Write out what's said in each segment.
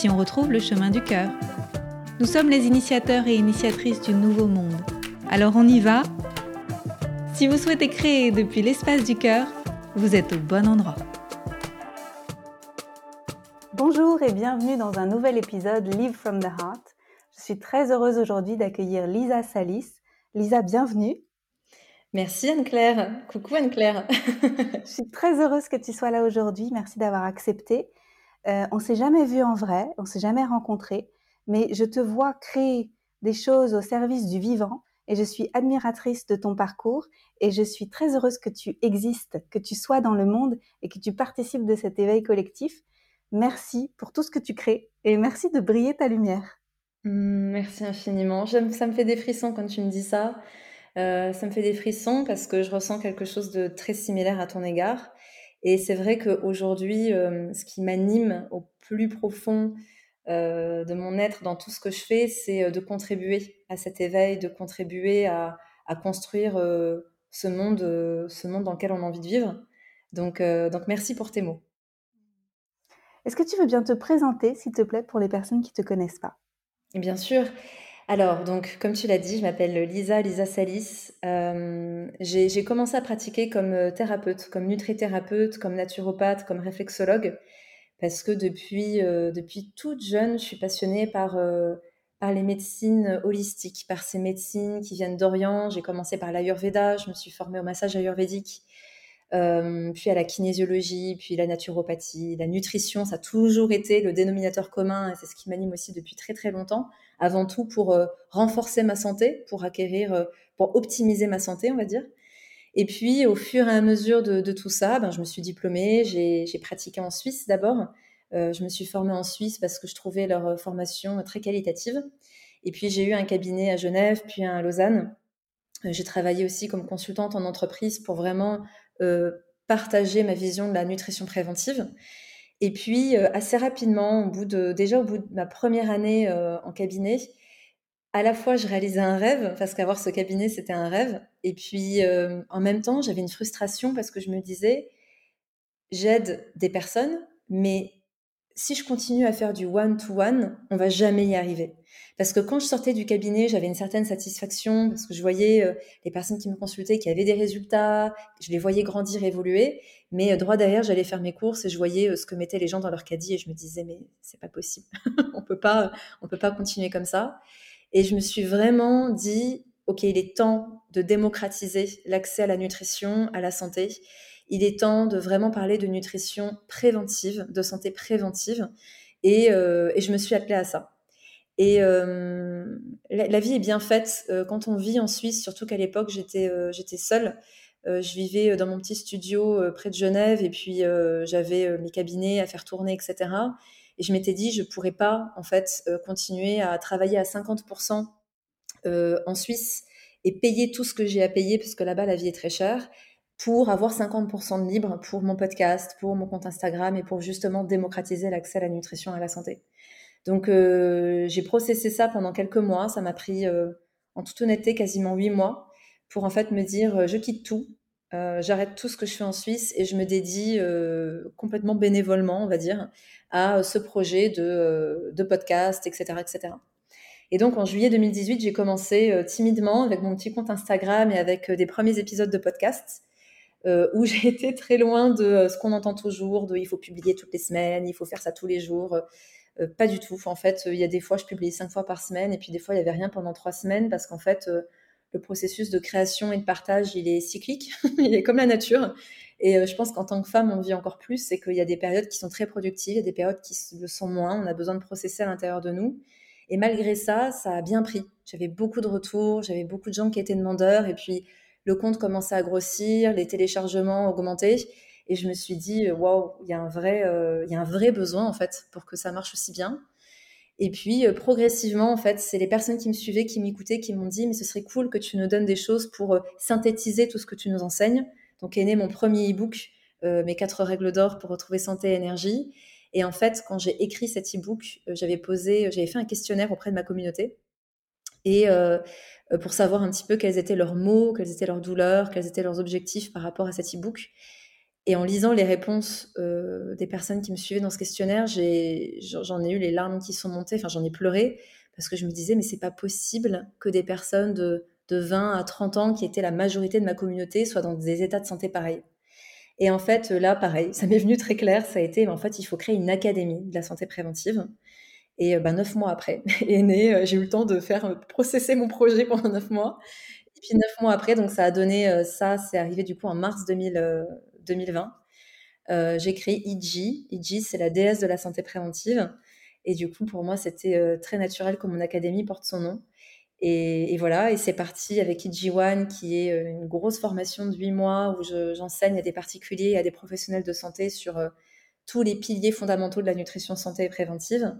si on retrouve le chemin du cœur. Nous sommes les initiateurs et initiatrices du nouveau monde. Alors on y va Si vous souhaitez créer depuis l'espace du cœur, vous êtes au bon endroit. Bonjour et bienvenue dans un nouvel épisode Live from the Heart. Je suis très heureuse aujourd'hui d'accueillir Lisa Salis. Lisa, bienvenue. Merci Anne-Claire. Coucou Anne-Claire. Je suis très heureuse que tu sois là aujourd'hui. Merci d'avoir accepté. Euh, on s'est jamais vu en vrai, on s'est jamais rencontré, mais je te vois créer des choses au service du vivant et je suis admiratrice de ton parcours et je suis très heureuse que tu existes, que tu sois dans le monde et que tu participes de cet éveil collectif. Merci pour tout ce que tu crées et merci de briller ta lumière. Mmh, merci infiniment. Ça me fait des frissons quand tu me dis ça. Euh, ça me fait des frissons parce que je ressens quelque chose de très similaire à ton égard. Et c'est vrai qu'aujourd'hui, euh, ce qui m'anime au plus profond euh, de mon être dans tout ce que je fais, c'est euh, de contribuer à cet éveil, de contribuer à, construire ce, monde, ce monde dans lequel on a envie de vivre. Donc, donc merci pour tes mots. Est-ce que tu veux bien te présenter, s'il te plaît, pour les personnes qui ne te connaissent pas? Bien sûr. Alors, donc, comme tu l'as dit, je m'appelle Lisa, Lisa Salis. Euh, j'ai commencé à pratiquer comme euh, thérapeute, comme nutrithérapeute, comme naturopathe, comme réflexologue, parce que depuis, euh, depuis toute jeune, je suis passionnée par, par les médecines holistiques, par ces médecines qui viennent d'Orient. J'ai commencé par l'Ayurveda, je me suis formée au massage ayurvédique, puis à la kinésiologie, puis la naturopathie, la nutrition. Ça a toujours été le dénominateur commun et c'est ce qui m'anime aussi depuis très très longtemps avant tout pour euh, renforcer ma santé, pour acquérir, euh, pour optimiser ma santé, on va dire. Et puis, au fur et à mesure de, tout ça, ben, je me suis diplômée, j'ai pratiqué en Suisse d'abord. Euh, je me suis formée en Suisse parce que je trouvais leur formation très qualitative. Et puis, j'ai eu un cabinet à Genève, puis à Lausanne. j'ai travaillé aussi comme consultante en entreprise pour vraiment partager ma vision de la nutrition préventive. Et puis, euh, assez rapidement, déjà au bout de ma première année euh, en cabinet, à la fois, je réalisais un rêve, parce qu'avoir ce cabinet, c'était un rêve. Et puis, euh, en même temps, j'avais une frustration parce que je me disais, j'aide des personnes, mais si je continue à faire du one-to-one, on va jamais y arriver. Parce que quand je sortais du cabinet, j'avais une certaine satisfaction parce que je voyais euh, les personnes qui me consultaient qui avaient des résultats, je les voyais grandir, évoluer. Mais euh, droit derrière, j'allais faire mes courses et je voyais euh, ce que mettaient les gens dans leur caddie et je me disais mais c'est pas possible, on peut pas, on peut pas continuer comme ça. Et je me suis vraiment dit ok, il est temps de démocratiser l'accès à la nutrition, à la santé il est temps de vraiment parler de nutrition préventive, de santé préventive. Et, euh, je me suis appelée à ça. Et euh, la, vie est bien faite euh, quand on vit en Suisse, surtout qu'à l'époque, j'étais seule. je vivais dans mon petit studio près de Genève et puis j'avais mes cabinets à faire tourner, etc. Et je m'étais dit, je ne pourrais pas en fait continuer à travailler à 50% en Suisse et payer tout ce que j'ai à payer parce que là-bas la vie est très chère pour avoir 50% de libre pour mon podcast, pour mon compte Instagram et pour justement démocratiser l'accès à la nutrition et à la santé. Donc euh, j'ai processé ça pendant quelques mois, ça m'a pris euh, en toute honnêteté quasiment huit mois pour en fait me dire euh, je quitte tout, j'arrête tout ce que je fais en Suisse et je me dédie complètement bénévolement, on va dire, à ce projet de, de podcast, etc., etc. Et donc en juillet 2018, j'ai commencé timidement avec mon petit compte Instagram et avec des premiers épisodes de podcast. Euh, où j'ai été très loin de euh, ce qu'on entend toujours, de il faut publier toutes les semaines, il faut faire ça tous les jours. Euh, pas du tout. En fait, il y a des fois, je publiais cinq fois par semaine, et puis des fois, il n'y avait rien pendant trois semaines, parce qu'en fait, le processus de création et de partage, il est cyclique, il est comme la nature. Et je pense qu'en tant que femme, on vit encore plus, c'est qu'il y a des périodes qui sont très productives, il y a des périodes qui le sont moins, on a besoin de processer à l'intérieur de nous. Et malgré ça, ça a bien pris. J'avais beaucoup de retours, j'avais beaucoup de gens qui étaient demandeurs, et puis le compte commençait à grossir, les téléchargements augmentaient. Et je me suis dit, waouh, il y, a un vrai, euh, y a un vrai besoin en fait pour que ça marche aussi bien. Et puis, progressivement, en fait, c'est les personnes qui me suivaient, qui m'écoutaient, qui m'ont dit, mais ce serait cool que tu nous donnes des choses pour synthétiser tout ce que tu nous enseignes. Donc, est né mon premier e-book, Mes quatre règles d'or pour retrouver santé et énergie. Et en fait, quand j'ai écrit cet e-book, j'avais posé, j'avais fait un questionnaire auprès de ma communauté. Et pour savoir un petit peu quels étaient leurs mots, quelles étaient leurs douleurs, quels étaient leurs objectifs par rapport à cet e-book. Et en lisant les réponses euh, des personnes qui me suivaient dans ce questionnaire, j'en ai, eu les larmes qui sont montées, enfin j'en ai pleuré, parce que je me disais, mais c'est pas possible que des personnes de, de 20 à 30 ans, qui étaient la majorité de ma communauté, soient dans des états de santé pareils. Et en fait, là, pareil, ça m'est venu très clair, ça a été, en fait, il faut créer une académie de la santé préventive. Et ben, neuf mois après euh, j'ai eu le temps de faire processer mon projet pendant neuf mois. Et puis neuf mois après, donc ça a donné ça, c'est arrivé du coup en mars 2000, 2020. Euh, j'ai créé IG. IG, c'est la déesse de la santé préventive. Et du coup, pour moi, c'était euh, très naturel que mon académie porte son nom. Et, voilà, et c'est parti avec IG One, qui est euh, une grosse formation de 8 mois où j'enseigne à des particuliers et à des professionnels de santé sur tous les piliers fondamentaux de la nutrition santé et préventive.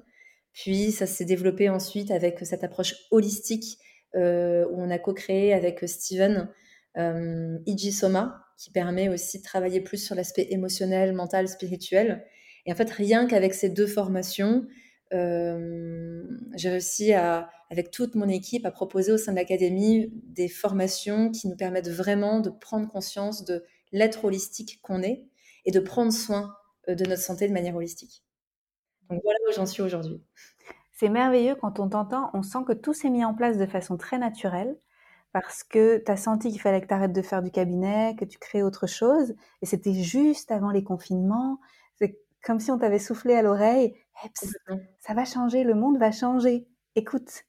Puis ça s'est développé ensuite avec cette approche holistique où on a co-créé avec Steven euh, Soma, qui permet aussi de travailler plus sur l'aspect émotionnel, mental, spirituel. Et en fait, rien qu'avec ces deux formations, euh, j'ai réussi à, avec toute mon équipe, à proposer au sein de l'académie des formations qui nous permettent vraiment de prendre conscience de l'être holistique qu'on est et de prendre soin euh, de notre santé de manière holistique. Donc voilà où j'en suis aujourd'hui. C'est merveilleux quand on t'entend, on sent que tout s'est mis en place de façon très naturelle parce que tu as senti qu'il fallait que tu arrêtes de faire du cabinet, que tu crées autre chose. Et c'était juste avant les confinements. C'est comme si on t'avait soufflé à l'oreille. ça va changer, le monde va changer. Écoute.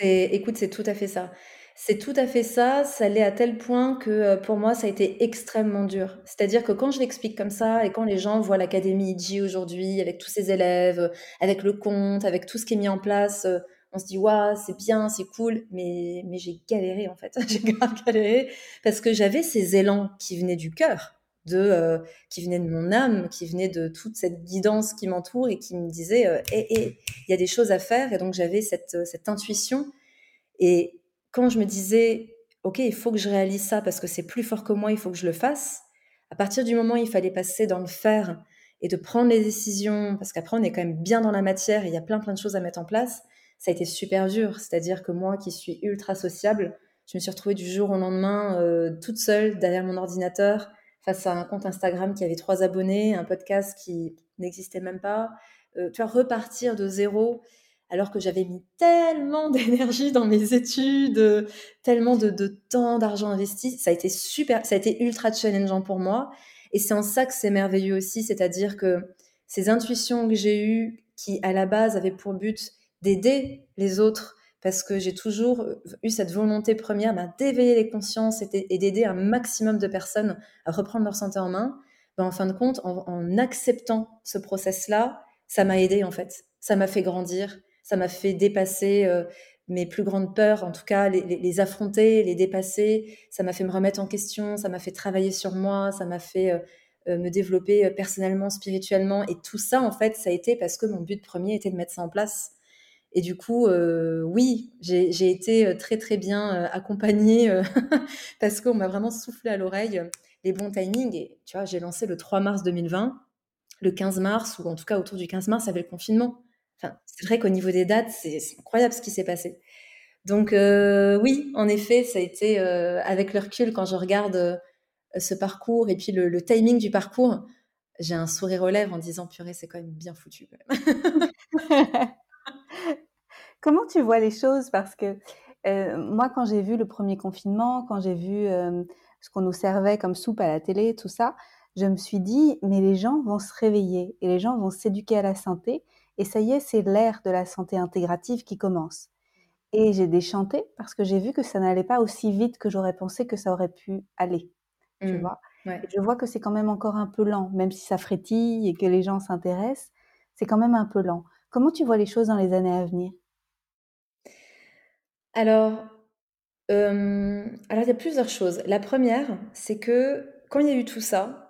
Écoute, c'est tout à fait ça. C'est tout à fait ça. Ça l'est à tel point que euh, pour moi, ça a été extrêmement dur. C'est-à-dire que quand je l'explique comme ça et quand les gens voient l'Académie IG aujourd'hui avec tous ses élèves, avec le compte, avec tout ce qui est mis en place, euh, on se dit waouh c'est bien c'est cool mais mais j'ai galéré en fait j'ai galéré parce que j'avais ces élans qui venaient du cœur de euh, qui venaient de mon âme qui venaient de toute cette guidance qui m'entoure et qui me disait euh, il y a des choses à faire et donc j'avais cette euh, cette intuition et quand je me disais ok il faut que je réalise ça parce que c'est plus fort que moi il faut que je le fasse à partir du moment où il fallait passer dans le faire et de prendre les décisions parce qu'après on est quand même bien dans la matière et il y a plein plein de choses à mettre en place ça a été super dur. C'est-à-dire que moi, qui suis ultra sociable, je me suis retrouvée du jour au lendemain euh, toute seule derrière mon ordinateur face à un compte Instagram qui avait trois abonnés, un podcast qui n'existait même pas. Euh, tu vois, repartir de zéro alors que j'avais mis tellement d'énergie dans mes études, tellement de, temps, d'argent investi. Ça a été super, ça a été ultra challengeant pour moi. Et c'est en ça que c'est merveilleux aussi, c'est-à-dire que ces intuitions que j'ai eues, qui à la base avaient pour but d'aider les autres parce que j'ai toujours eu cette volonté première ben, d'éveiller les consciences et d'aider un maximum de personnes à reprendre leur santé en main. Ben, en fin de compte, en, acceptant ce process-là, ça m'a aidé en fait. Ça m'a fait grandir, ça m'a fait dépasser euh, mes plus grandes peurs, en tout cas les, affronter, les dépasser. Ça m'a fait me remettre en question, ça m'a fait travailler sur moi, ça m'a fait euh, euh, me développer personnellement, spirituellement. Et tout ça, en fait, ça a été parce que mon but premier était de mettre ça en place et du coup, oui, j'ai été très très bien accompagnée parce qu'on m'a vraiment soufflé à l'oreille les bons timings. Et tu vois, j'ai lancé le 3 mars 2020, le 15 mars, ou en tout cas autour du 15 mars, avait le confinement. C'est vrai qu'au niveau des dates, c'est incroyable ce qui s'est passé. Donc oui, en effet, ça a été avec le recul quand je regarde ce parcours et puis le, le timing du parcours, j'ai un sourire aux lèvres en disant purée, c'est quand même bien foutu. Comment tu vois les choses? Parce que euh, moi, quand j'ai vu le premier confinement, quand j'ai vu euh, ce qu'on nous servait comme soupe à la télé, tout ça, je me suis dit, mais les gens vont se réveiller et les gens vont s'éduquer à la santé. Et ça y est, c'est l'ère de la santé intégrative qui commence. Et j'ai déchanté parce que j'ai vu que ça n'allait pas aussi vite que j'aurais pensé que ça aurait pu aller. Tu mmh. vois Je vois que c'est quand même encore un peu lent, même si ça frétille et que les gens s'intéressent, c'est quand même un peu lent. Comment tu vois les choses dans les années à venir? Alors, alors il y a plusieurs choses. La première, c'est que quand il y a eu tout ça,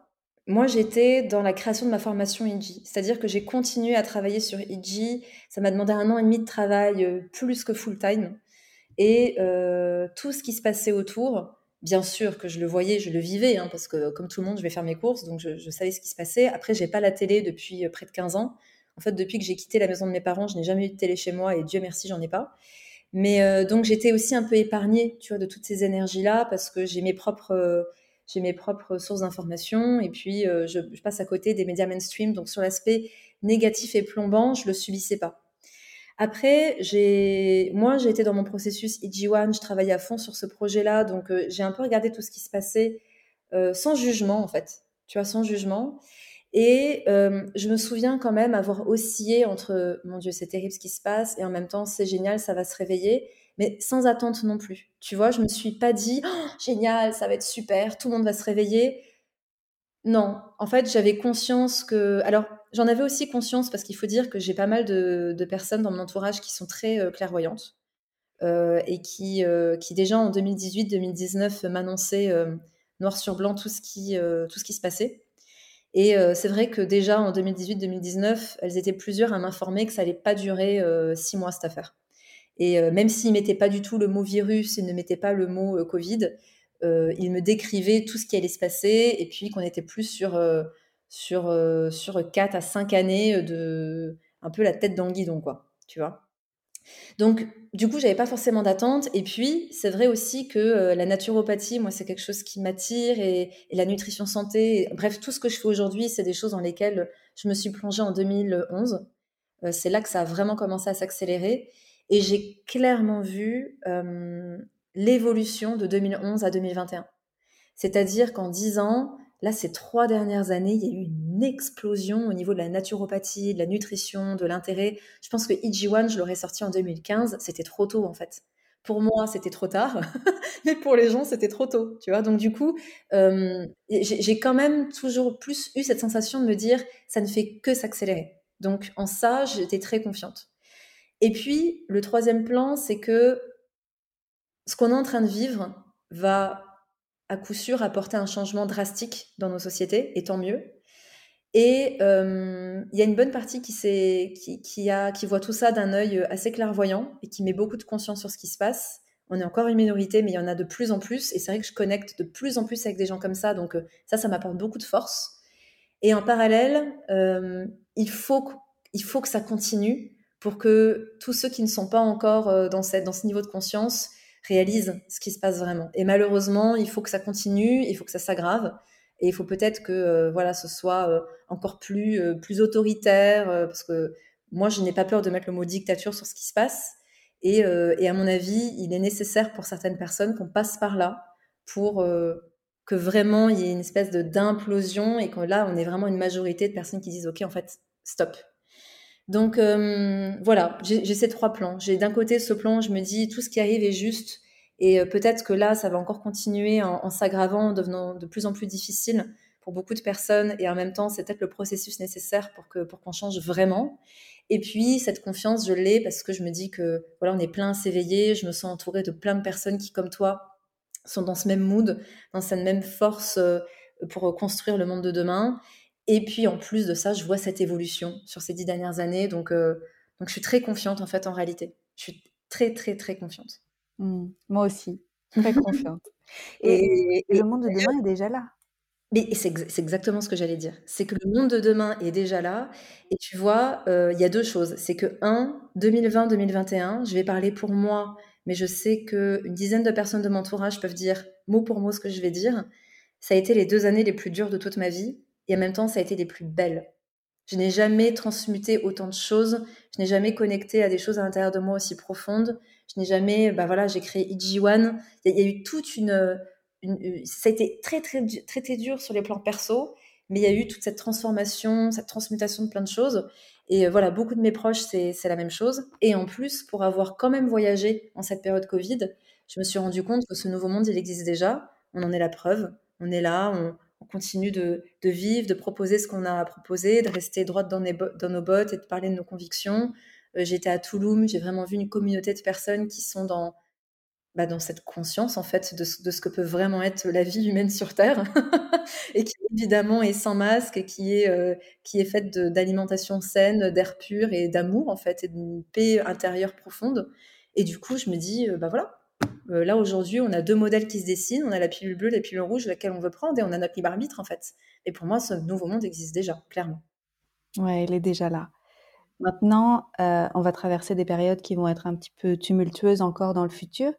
moi, j'étais dans la création de ma formation IG. C'est-à-dire que j'ai continué à travailler sur IG. Ça m'a demandé un an et demi de travail euh, plus que full-time. Et euh, tout ce qui se passait autour, bien sûr que je le voyais, je le vivais, hein, parce que comme tout le monde, je vais faire mes courses, donc je, savais ce qui se passait. Après, j'ai pas la télé depuis euh, près de 15 ans. En fait, depuis que j'ai quitté la maison de mes parents, je n'ai jamais eu de télé chez moi et Dieu merci, j'en ai pas. Mais donc j'étais aussi un peu épargnée, tu vois, de toutes ces énergies-là parce que j'ai mes propres j'ai mes propres sources d'information et puis euh, je, passe à côté des médias mainstream. Donc sur l'aspect négatif et plombant, je le subissais pas. Après, j'ai, moi, j'ai été dans mon processus IG1, je travaillais à fond sur ce projet-là, donc euh, j'ai un peu regardé tout ce qui se passait euh, sans jugement en fait, tu vois, sans jugement. Et je me souviens quand même avoir oscillé entre mon Dieu, c'est terrible ce qui se passe, et en même temps, c'est génial, ça va se réveiller mais sans attente non plus. Tu vois, je me suis pas dit oh, génial, ça va être super, tout le monde va se réveiller. Non, en fait, j'avais conscience que. Alors, j'en avais aussi conscience parce qu'il faut dire que j'ai pas mal de, personnes dans mon entourage qui sont très euh, clairvoyantes euh, et qui, euh, qui, déjà en 2018-2019, m'annonçaient noir sur blanc tout ce qui, tout ce qui se passait. Et c'est vrai que déjà en 2018-2019, elles étaient plusieurs à m'informer que ça allait pas durer six mois cette affaire. Et euh, même s'il mettait pas du tout le mot virus, il ne mettait pas le mot euh, Covid, euh, il me décrivait tout ce qui allait se passer et puis qu'on était plus sur, sur, sur 4 à 5 années de un peu la tête dans le guidon, quoi, tu vois. Donc, du coup, j'avais pas forcément d'attente. Et puis, c'est vrai aussi que la naturopathie, moi, c'est quelque chose qui m'attire et, la nutrition santé. bref, tout ce que je fais aujourd'hui, c'est des choses dans lesquelles je me suis plongée en 2011. c'est là que ça a vraiment commencé à s'accélérer. Et j'ai clairement vu l'évolution de 2011 à 2021. C'est-à-dire qu'en 10 ans, là, ces trois dernières années, il y a eu une explosion au niveau de la naturopathie, de la nutrition, de l'intérêt. Je pense que IG1, je l'aurais sorti en 2015. C'était trop tôt, en fait. Pour moi, c'était trop tard, mais pour les gens, c'était trop tôt, tu vois. Donc, du coup, j'ai quand même toujours plus eu cette sensation de me dire, ça ne fait que s'accélérer. Donc, en ça, j'étais très confiante. Et puis, le troisième plan, c'est que ce qu'on est en train de vivre va à coup sûr apporter un changement drastique dans nos sociétés, et tant mieux. Et il y a une bonne partie qui, qui, qui, a, qui voit tout ça d'un œil assez clairvoyant et qui met beaucoup de conscience sur ce qui se passe. On est encore une minorité, mais il y en a de plus en plus. Et c'est vrai que je connecte de plus en plus avec des gens comme ça. Donc ça, ça m'apporte beaucoup de force. Et en parallèle, il, faut, il faut que ça continue pour que tous ceux qui ne sont pas encore euh, dans, dans ce niveau de conscience réalisent ce qui se passe vraiment. Et malheureusement, il faut que ça continue, il faut que ça s'aggrave. Et il faut peut-être que euh, voilà, ce soit euh, encore plus, plus autoritaire, parce que moi, je n'ai pas peur de mettre le mot dictature sur ce qui se passe. Et, et à mon avis, il est nécessaire pour certaines personnes qu'on passe par là pour que vraiment il y ait une espèce de d'implosion et que là, on est vraiment une majorité de personnes qui disent, OK, en fait, stop, donc euh, voilà, j'ai ces trois plans. J'ai d'un côté ce plan, je me dis tout ce qui arrive est juste et euh, peut-être que là, ça va encore continuer en, s'aggravant, en devenant de plus en plus difficile pour beaucoup de personnes et en même temps, c'est peut-être le processus nécessaire pour que pour qu'on change vraiment. Et puis cette confiance, je l'ai parce que je me dis que voilà, on est plein à s'éveiller, je me sens entourée de plein de personnes qui comme toi sont dans ce même mood, dans cette même force euh, pour construire le monde de demain. Et puis en plus de ça, je vois cette évolution sur ces dix dernières années. Donc, euh, donc je suis très confiante en fait en réalité. Je suis très très très confiante. Mmh. moi aussi, très confiante. et, le monde de demain est déjà là. Mais c'est exactement ce que j'allais dire. C'est que le monde de demain est déjà là. Et tu vois, euh, il y a deux choses. C'est que, un, 2020-2021, je vais parler pour moi, mais je sais qu'une dizaine de personnes de mon entourage peuvent dire mot pour mot ce que je vais dire. Ça a été les deux années les plus dures de toute ma vie et en même temps, ça a été des plus belles. Je n'ai jamais transmuté autant de choses, je n'ai jamais connecté à des choses à l'intérieur de moi aussi profondes, je n'ai jamais, bah voilà, j'ai créé IG1, il y, a eu toute une, ça a été très, très, très, très dur sur les plans perso, mais il y a eu toute cette transformation, cette transmutation de plein de choses. Et euh, voilà, beaucoup de mes proches, c'est la même chose. Et en plus, pour avoir quand même voyagé en cette période Covid, je me suis rendu compte que ce nouveau monde, il existe déjà. On en est la preuve. On est là, on, on continue de, vivre, de proposer ce qu'on a à proposer, de rester droite dans, nos bottes et de parler de nos convictions. Euh, j'étais à Toulouse, j'ai vraiment vu une communauté de personnes qui sont dans, bah, dans cette conscience en fait de, ce que peut vraiment être la vie humaine sur Terre et qui évidemment est sans masque et qui est, euh, faite d'alimentation saine, d'air pur et d'amour en fait et d'une paix intérieure profonde. Et du coup, je me dis, euh, bah voilà, euh, là aujourd'hui, on a deux modèles qui se dessinent, on a la pilule bleue, la pilule rouge, laquelle on veut prendre et on a notre libre arbitre en fait. Et pour moi, ce nouveau monde existe déjà, clairement. Ouais, il est déjà là. Maintenant, euh, on va traverser des périodes qui vont être un petit peu tumultueuses encore dans le futur.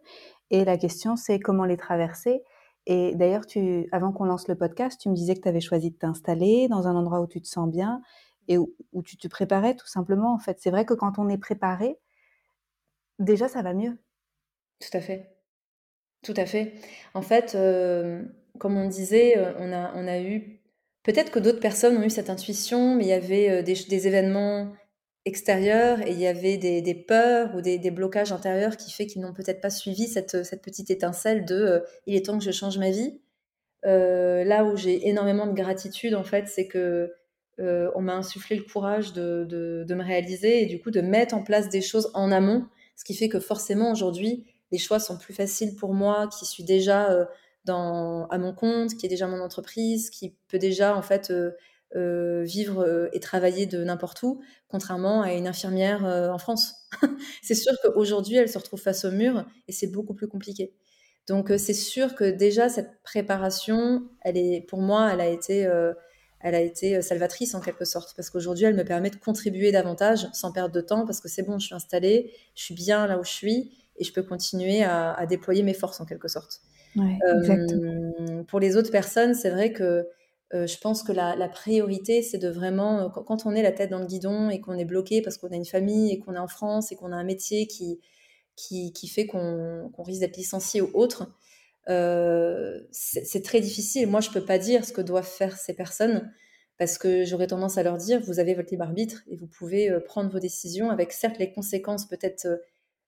Et la question, c'est comment les traverser. Et d'ailleurs, tu, avant qu'on lance le podcast, tu me disais que tu avais choisi de t'installer dans un endroit où tu te sens bien et où, tu te préparais tout simplement. En fait, c'est vrai que quand on est préparé, déjà, ça va mieux. Tout à fait. Tout à fait. En fait, euh, comme on disait, euh, on a, on a eu. Peut-être que d'autres personnes ont eu cette intuition, mais il y avait des, des événements extérieur et il y avait des, peurs ou des, blocages intérieurs qui fait qu'ils n'ont peut-être pas suivi cette, petite étincelle de euh, il est temps que je change ma vie. Euh, là où j'ai énormément de gratitude en fait, c'est que euh, on m'a insufflé le courage de, de, me réaliser et du coup de mettre en place des choses en amont, ce qui fait que forcément aujourd'hui les choix sont plus faciles pour moi, qui suis déjà à mon compte, qui est déjà mon entreprise, qui peut déjà en fait vivre et travailler de n'importe où, contrairement à une infirmière en France. c'est sûr qu'aujourd'hui, elle se retrouve face au mur et c'est beaucoup plus compliqué. Donc c'est sûr que déjà cette préparation, elle est, pour moi, elle a été, elle a été salvatrice en quelque sorte, parce qu'aujourd'hui, elle me permet de contribuer davantage sans perdre de temps, parce que c'est bon, je suis installée, je suis bien là où je suis, et je peux continuer à, déployer mes forces en quelque sorte. pour les autres personnes, c'est vrai que euh, je pense que la, priorité, c'est de vraiment, euh, quand on est la tête dans le guidon et qu'on est bloqué parce qu'on a une famille et qu'on est en France et qu'on a un métier qui, qui, fait qu'on risque d'être licencié ou autre, euh, c'est très difficile. Moi, je ne peux pas dire ce que doivent faire ces personnes parce que j'aurais tendance à leur dire, vous avez votre libre arbitre et vous pouvez prendre vos décisions avec certes les conséquences peut-être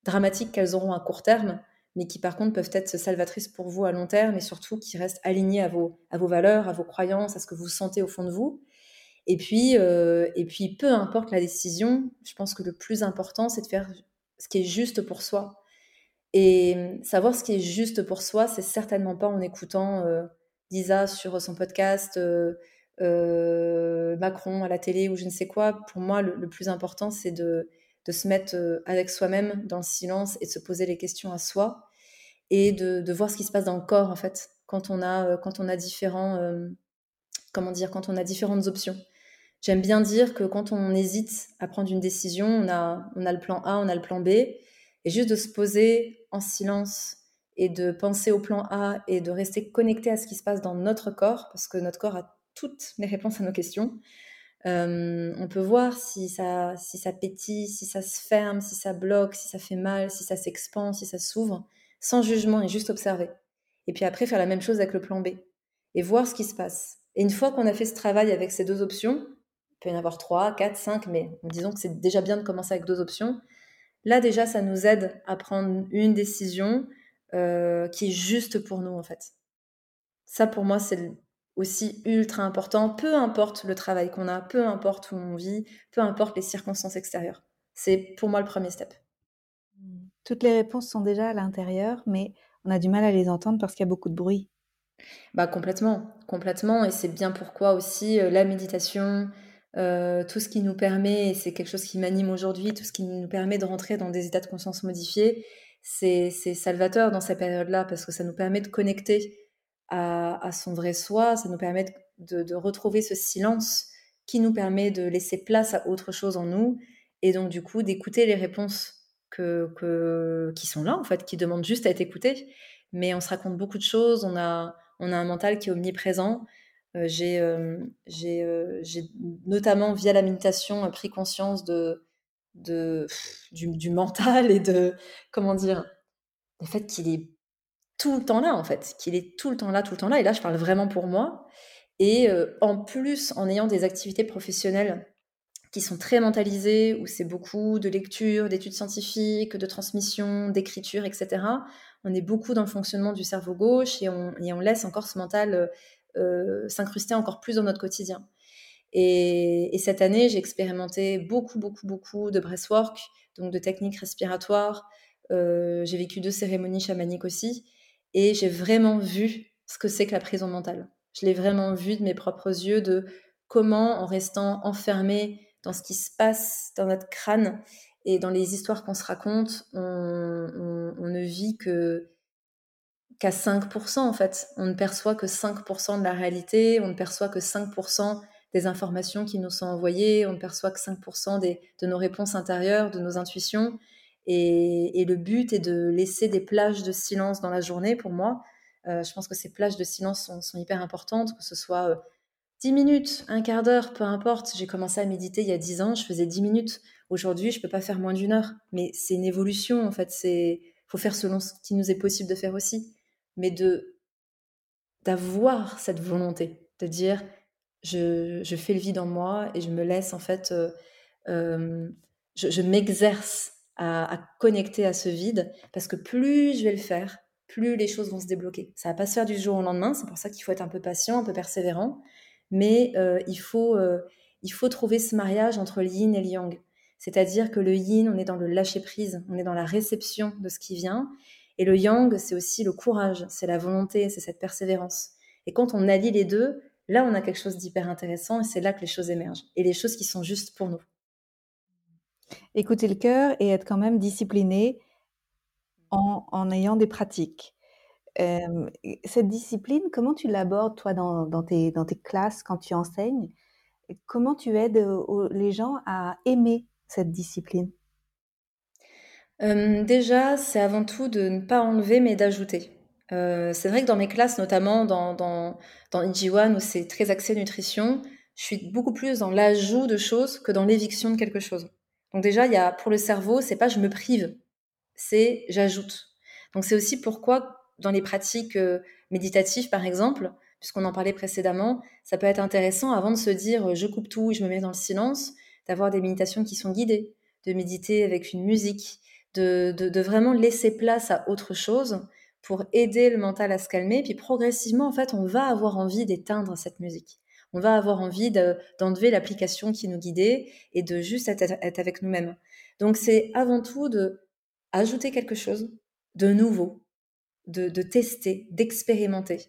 dramatiques qu'elles auront à court terme, mais qui par contre peuvent être salvatrices pour vous à long terme et surtout qui restent alignées à vos, à vos valeurs, à vos croyances, à ce que vous sentez au fond de vous. Et puis, euh, et puis, peu importe la décision, je pense que le plus important, c'est de faire ce qui est juste pour soi. Et savoir ce qui est juste pour soi, c'est certainement pas en écoutant euh, Lisa sur son podcast, euh, Macron à la télé ou je ne sais quoi. Pour moi, le plus important, c'est de, de se mettre euh, avec soi-même dans le silence et de se poser les questions à soi et de, voir ce qui se passe dans le corps en fait quand on a euh, quand on a différents euh, comment dire quand on a différentes options. J'aime bien dire que quand on hésite à prendre une décision, on a on a le plan A, on a le plan B et juste de se poser en silence et de penser au plan A et de rester connecté à ce qui se passe dans notre corps parce que notre corps a toutes les réponses à nos questions. Euh, on peut voir si ça, si ça pétille, si ça se ferme, si ça bloque, si ça fait mal, si ça s'expand, si ça s'ouvre, sans jugement et juste observer. Et puis après, faire la même chose avec le plan B et voir ce qui se passe. Et une fois qu'on a fait ce travail avec ces deux options, il peut y en avoir trois, quatre, cinq, mais disons que c'est déjà bien de commencer avec deux options. Là, déjà, ça nous aide à prendre une décision euh, qui est juste pour nous, en fait. Ça, pour moi, c'est aussi ultra important, peu importe le travail qu'on a, peu importe où on vit, peu importe les circonstances extérieures. C'est pour moi le premier step. Mmh. Toutes les réponses sont déjà à l'intérieur, mais on a du mal à les entendre parce qu'il y a beaucoup de bruit. Bah complètement, complètement, et c'est bien pourquoi aussi euh, la méditation, euh, tout ce qui nous permet, et c'est quelque chose qui m'anime aujourd'hui, tout ce qui nous permet de rentrer dans des états de conscience modifiés, c'est salvateur dans ces périodes-là parce que ça nous permet de connecter à, son vrai soi, ça nous permet de, retrouver ce silence qui nous permet de laisser place à autre chose en nous et donc du coup d'écouter les réponses que, qui sont là en fait, qui demandent juste à être écoutées. Mais on se raconte beaucoup de choses, on a, on a un mental qui est omniprésent. Euh, euh, euh, j'ai notamment via la méditation pris conscience de, de du, du, mental et de comment dire le fait qu'il est tout le temps là, en fait, qu'il est tout le temps là, tout le temps là. Et là, je parle vraiment pour moi. Et euh, en plus, en ayant des activités professionnelles qui sont très mentalisées, où c'est beaucoup de lecture, d'études scientifiques, de transmission, d'écriture, etc., on est beaucoup dans le fonctionnement du cerveau gauche et on, laisse encore ce mental euh, s'incruster encore plus dans notre quotidien. Et cette année, j'ai expérimenté beaucoup, beaucoup, beaucoup de breathwork, donc de techniques respiratoires, j'ai vécu deux cérémonies chamaniques aussi, et j'ai vraiment vu ce que c'est que la prison mentale. Je l'ai vraiment vu de mes propres yeux de comment, en restant enfermé dans ce qui se passe dans notre crâne et dans les histoires qu'on se raconte, on, ne vit que qu'à 5% en fait. On ne perçoit que 5% de la réalité, on ne perçoit que 5% des informations qui nous sont envoyées, on ne perçoit que 5% des, de nos réponses intérieures, de nos intuitions. Et, le but est de laisser des plages de silence dans la journée pour moi. Euh, je pense que ces plages de silence sont, hyper importantes, que ce soit 10 euh, minutes, un quart d'heure, peu importe. J'ai commencé à méditer il y a 10 ans, je faisais 10 minutes. Aujourd'hui, je ne peux pas faire moins d'une heure. Mais c'est une évolution, en fait. Il faut faire selon ce qui nous est possible de faire aussi. Mais de d'avoir cette volonté, de dire je, fais le vide en moi et je me laisse, en fait, euh, je m'exerce à, connecter à ce vide, parce que plus je vais le faire, plus les choses vont se débloquer. Ça va pas se faire du jour au lendemain, c'est pour ça qu'il faut être un peu patient, un peu persévérant, mais euh, il, faut, euh, il faut trouver ce mariage entre yin et le yang. C'est-à-dire que le yin, on est dans le lâcher-prise, on est dans la réception de ce qui vient, et le yang, c'est aussi le courage, c'est la volonté, c'est cette persévérance. Et quand on allie les deux, là, on a quelque chose d'hyper intéressant, et c'est là que les choses émergent, et les choses qui sont justes pour nous écouter le cœur et être quand même discipliné en, ayant des pratiques. cette discipline, comment tu l'abordes, toi, dans, tes, classes, quand tu enseignes? Comment tu aides les gens à aimer cette discipline? Déjà, c'est avant tout de ne pas enlever, mais d'ajouter. c'est vrai que dans mes classes, notamment dans, dans, dans Ijiwan, où c'est très axé nutrition, je suis beaucoup plus dans l'ajout de choses que dans l'éviction de quelque chose. Donc déjà, il y a pour le cerveau, c'est pas je me prive, c'est j'ajoute. Donc c'est aussi pourquoi dans les pratiques euh, méditatives, par exemple, puisqu'on en parlait précédemment, ça peut être intéressant avant de se dire euh, je coupe tout et je me mets dans le silence, d'avoir des méditations qui sont guidées, de méditer avec une musique, de, de, de, vraiment laisser place à autre chose pour aider le mental à se calmer. Puis progressivement, en fait, on va avoir envie d'éteindre cette musique on va avoir envie d'enlever l'application qui nous guidait et de juste être, avec nous-mêmes. Donc c'est avant tout de ajouter quelque chose de nouveau, de, tester, d'expérimenter,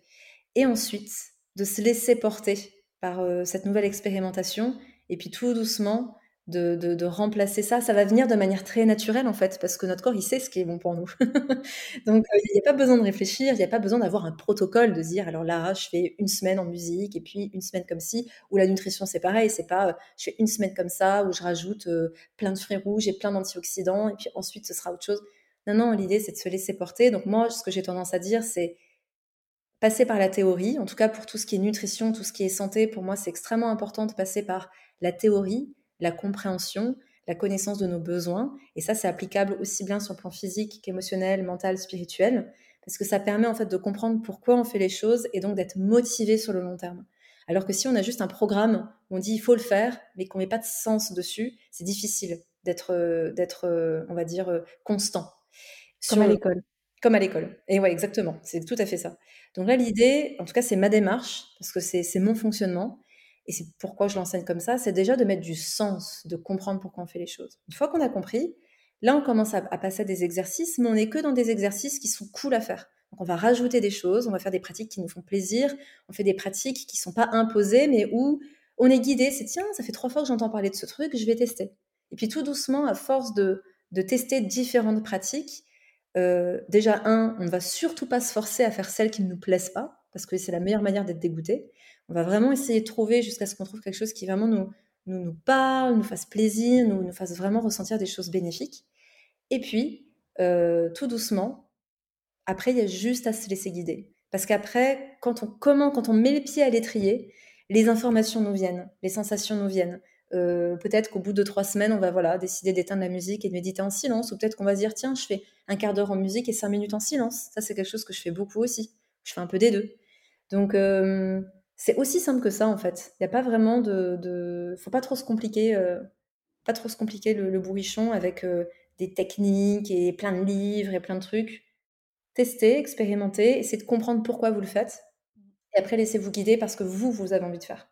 et ensuite de se laisser porter par euh, cette nouvelle expérimentation, et puis tout doucement de, remplacer ça. Ça va venir de manière très naturelle en fait, parce que notre corps, il sait ce qui est bon pour nous. Donc, euh, il n'y a pas besoin de réfléchir, il n'y a pas besoin d'avoir un protocole, de dire, alors là, je fais une semaine en musique, et puis une semaine comme ci, ou la nutrition, c'est pareil, c'est pas, euh, je fais une semaine comme ça, où je rajoute euh, plein de fruits rouges et plein d'antioxydants, et puis ensuite, ce sera autre chose. Non, non, l'idée, c'est de se laisser porter. Donc, moi, ce que j'ai tendance à dire, c'est passer par la théorie, en tout cas pour tout ce qui est nutrition, tout ce qui est santé, pour moi, c'est extrêmement important de passer par la théorie, la compréhension, la connaissance de nos besoins. Et ça, c'est applicable aussi bien sur le plan physique qu'émotionnel, mental, spirituel, parce que ça permet en fait de comprendre pourquoi on fait les choses et donc d'être motivé sur le long terme. Alors que si on a juste un programme où on dit il faut le faire, mais qu'on met pas de sens dessus, c'est difficile d'être, euh, d'être, euh, on va dire, euh, constant. Comme à l'école. Comme à l'école. Et ouais, exactement. C'est tout à fait ça. Donc là, l'idée, en tout cas, c'est ma démarche, parce que c'est mon fonctionnement et c'est pourquoi je l'enseigne comme ça, c'est déjà de mettre du sens, de comprendre pourquoi on fait les choses. Une fois qu'on a compris, là on commence à, passer à des exercices, mais on n'est que dans des exercices qui sont cool à faire. Donc on va rajouter des choses, on va faire des pratiques qui nous font plaisir, on fait des pratiques qui ne sont pas imposées, mais où on est guidé, c'est tiens, ça fait trois fois que j'entends parler de ce truc, je vais tester. Et puis tout doucement, à force de, de tester différentes pratiques, euh, déjà, un, on ne va surtout pas se forcer à faire celles qui ne nous plaisent pas, parce que c'est la meilleure manière d'être dégoûté. On va vraiment essayer de trouver jusqu'à ce qu'on trouve quelque chose qui vraiment nous, nous, nous parle, nous fasse plaisir, nous, nous fasse vraiment ressentir des choses bénéfiques. Et puis, euh, tout doucement, après, il y a juste à se laisser guider. Parce qu'après, quand on, comment, quand on met le pied à l'étrier, les informations nous viennent, les sensations nous viennent. Euh, peut-être qu'au bout de trois semaines, on va voilà décider d'éteindre la musique et de méditer en silence, ou peut-être qu'on va se dire tiens, je fais un quart d'heure en musique et cinq minutes en silence. Ça, c'est quelque chose que je fais beaucoup aussi. Je fais un peu des deux. Donc, euh, c'est aussi simple que ça en fait. Il n'y a pas vraiment de, de, faut pas trop se compliquer, euh, pas trop se compliquer le, bourrichon avec euh, des techniques et plein de livres et plein de trucs. Testez, expérimentez, essayez de comprendre pourquoi vous le faites, et après laissez-vous guider parce que vous, vous avez envie de faire.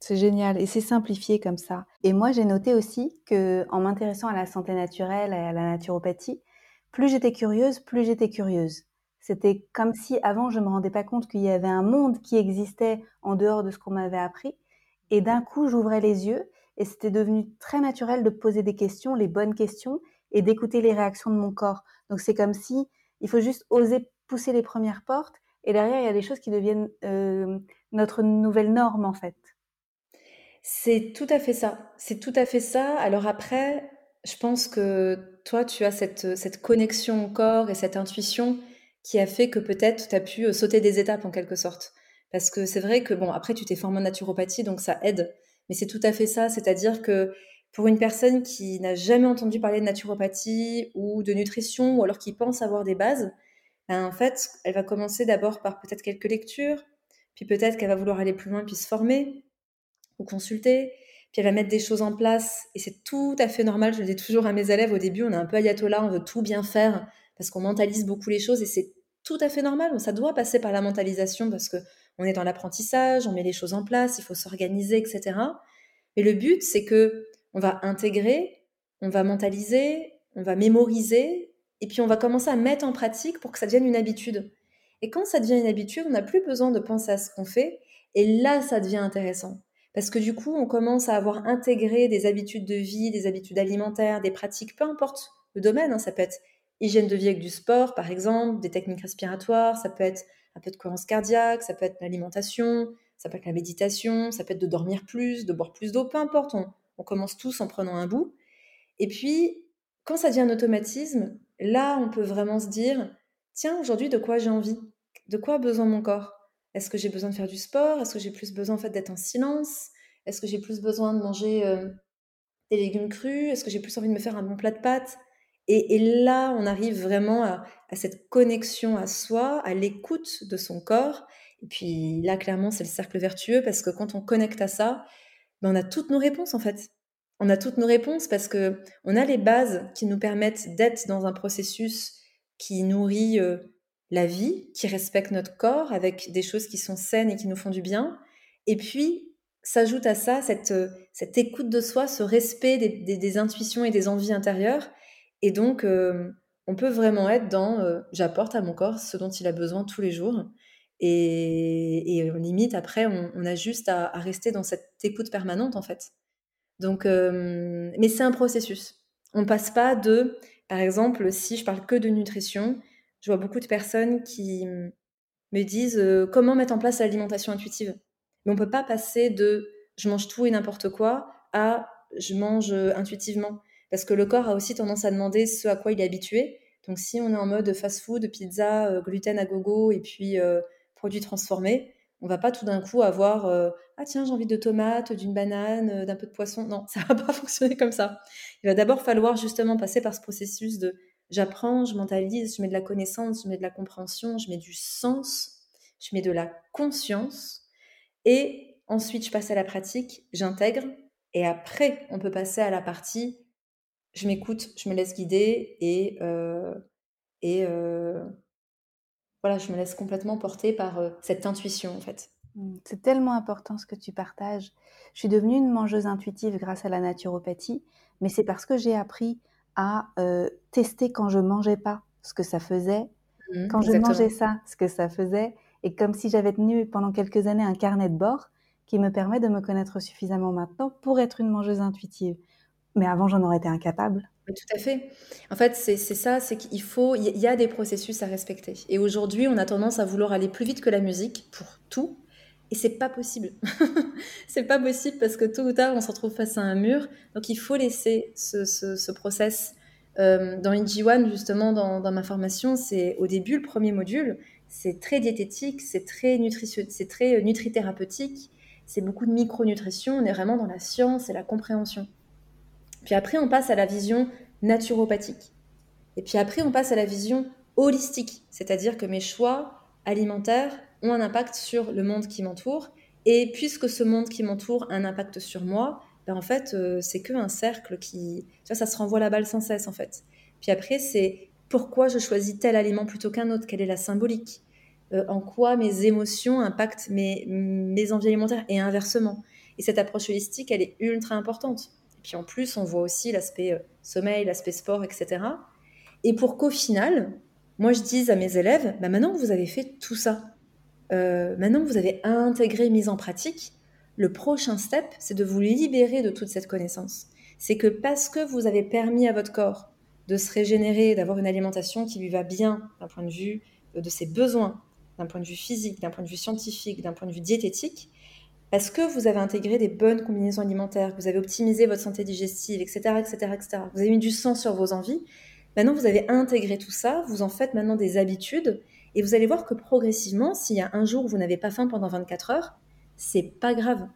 C'est génial et c'est simplifié comme ça. Et moi, j'ai noté aussi que en m'intéressant à la santé naturelle et à la naturopathie, plus j'étais curieuse, plus j'étais curieuse. C'était comme si avant je me rendais pas compte qu'il y avait un monde qui existait en dehors de ce qu'on m'avait appris. Et d'un coup, j'ouvrais les yeux et c'était devenu très naturel de poser des questions, les bonnes questions et d'écouter les réactions de mon corps. Donc c'est comme si il faut juste oser pousser les premières portes et derrière il y a des choses qui deviennent euh, notre nouvelle norme en fait. C'est tout à fait ça. C'est tout à fait ça. Alors après, je pense que toi, tu as cette, cette connexion au corps et cette intuition qui a fait que peut-être tu as pu euh, sauter des étapes en quelque sorte. Parce que c'est vrai que, bon, après, tu t'es formé en naturopathie, donc ça aide. Mais c'est tout à fait ça. C'est-à-dire que pour une personne qui n'a jamais entendu parler de naturopathie ou de nutrition, ou alors qui pense avoir des bases, ben, en fait, elle va commencer d'abord par peut-être quelques lectures, puis peut-être qu'elle va vouloir aller plus loin puis se former ou consulter, puis elle va mettre des choses en place, et c'est tout à fait normal, je le dis toujours à mes élèves au début, on est un peu ayatollah, on veut tout bien faire, parce qu'on mentalise beaucoup les choses, et c'est tout à fait normal, ça doit passer par la mentalisation, parce que on est dans l'apprentissage, on met les choses en place, il faut s'organiser, etc. Mais le but, c'est que on va intégrer, on va mentaliser, on va mémoriser, et puis on va commencer à mettre en pratique pour que ça devienne une habitude. Et quand ça devient une habitude, on n'a plus besoin de penser à ce qu'on fait, et là, ça devient intéressant. Parce que du coup, on commence à avoir intégré des habitudes de vie, des habitudes alimentaires, des pratiques, peu importe le domaine, hein, ça peut être hygiène de vie avec du sport, par exemple, des techniques respiratoires, ça peut être un peu de cohérence cardiaque, ça peut être l'alimentation, ça peut être la méditation, ça peut être de dormir plus, de boire plus d'eau, peu importe, on, commence tous en prenant un bout. Et puis, quand ça devient un automatisme, là, on peut vraiment se dire, tiens, aujourd'hui, de quoi j'ai envie? De quoi a besoin mon corps? Est-ce que j'ai besoin de faire du sport? Est-ce que j'ai plus besoin en fait, d'être en silence? Est-ce que j'ai plus besoin de manger euh, des légumes crus? Est-ce que j'ai plus envie de me faire un bon plat de pâtes? Et, là, on arrive vraiment à, cette connexion à soi, à l'écoute de son corps. Et puis là, clairement, c'est le cercle vertueux parce que quand on connecte à ça, ben, on a toutes nos réponses en fait. On a toutes nos réponses parce que on a les bases qui nous permettent d'être dans un processus qui nourrit euh, la vie, qui respecte notre corps avec des choses qui sont saines et qui nous font du bien. Et puis, s'ajoute à ça cette, euh, cette écoute de soi, ce respect des intuitions et des envies intérieures et donc, euh, on peut vraiment être dans euh, j'apporte à mon corps ce dont il a besoin tous les jours. Et, et limite, après, on, a juste à, rester dans cette écoute permanente, en fait. Donc, euh, mais c'est un processus. On passe pas de, par exemple, si je parle que de nutrition, je vois beaucoup de personnes qui me disent comment mettre en place l'alimentation intuitive. Mais on peut pas passer de je mange tout et n'importe quoi à je mange intuitivement. Parce que le corps a aussi tendance à demander ce à quoi il est habitué. Donc si on est en mode fast-food, pizza, euh, gluten à gogo et puis euh, produits transformés, on va pas tout d'un coup avoir euh, ah tiens j'ai envie de tomates, d'une banane, d'un peu de poisson. Non, ça va pas fonctionner comme ça. Il va d'abord falloir justement passer par ce processus de j'apprends, je mentalise, je mets de la connaissance, je mets de la compréhension, je mets du sens, je mets de la conscience et ensuite je passe à la pratique, j'intègre et après on peut passer à la partie je m'écoute, je me laisse guider et, euh, et euh, voilà, je me laisse complètement porter par euh, cette intuition en fait. Mmh, c'est tellement important ce que tu partages. Je suis devenue une mangeuse intuitive grâce à la naturopathie, mais c'est parce que j'ai appris à tester quand je mangeais pas ce que ça faisait, mmh, quand je mangeais ça, ce que ça faisait, et comme si j'avais tenu pendant quelques années un carnet de bord qui me permet de me connaître suffisamment maintenant pour être une mangeuse intuitive. Mais avant, j'en aurais été incapable. tout à fait. En fait, c'est ça, c'est qu'il faut, il y a des processus à respecter. Et aujourd'hui, on a tendance à vouloir aller plus vite que la musique pour tout. Et c'est pas possible. c'est pas possible parce que tôt ou tard, on se retrouve face à un mur. Donc, il faut laisser ce, ce, process. Euh, dans IG1, justement, dans, ma formation, c'est au début, le premier module, c'est très diététique, c'est très, c'est très euh, nutrithérapeutique, c'est beaucoup de micronutrition. On est vraiment dans la science et la compréhension. Puis après, on passe à la vision naturopathique. Et puis après, on passe à la vision holistique, c'est-à-dire que mes choix alimentaires ont un impact sur le monde qui m'entoure. Et puisque ce monde qui m'entoure a un impact sur moi, ben en fait, euh, c'est que un cercle qui. Tu vois, ça se renvoie la balle sans cesse, en fait. Puis après, c'est pourquoi je choisis tel aliment plutôt qu'un autre? Quelle est la symbolique? Euh, En quoi mes émotions impactent mes, mes envies alimentaires? Et inversement Et cette approche holistique, elle est ultra importante. Puis en plus, on voit aussi l'aspect euh, sommeil, l'aspect sport, etc. Et pour qu'au final, moi je dise à mes élèves, bah maintenant que vous avez fait tout ça, euh, maintenant que vous avez intégré, mis en pratique, le prochain step, c'est de vous libérer de toute cette connaissance. C'est que parce que vous avez permis à votre corps de se régénérer, d'avoir une alimentation qui lui va bien d'un point de vue de ses besoins, d'un point de vue physique, d'un point de vue scientifique, d'un point de vue diététique, parce que vous avez intégré des bonnes combinaisons alimentaires, vous avez optimisé votre santé digestive, etc., etc., etc. Vous avez mis du sang sur vos envies. Maintenant, vous avez intégré tout ça, vous en faites maintenant des habitudes, et vous allez voir que progressivement, s'il y a un jour où vous n'avez pas faim pendant 24 heures, c'est pas grave.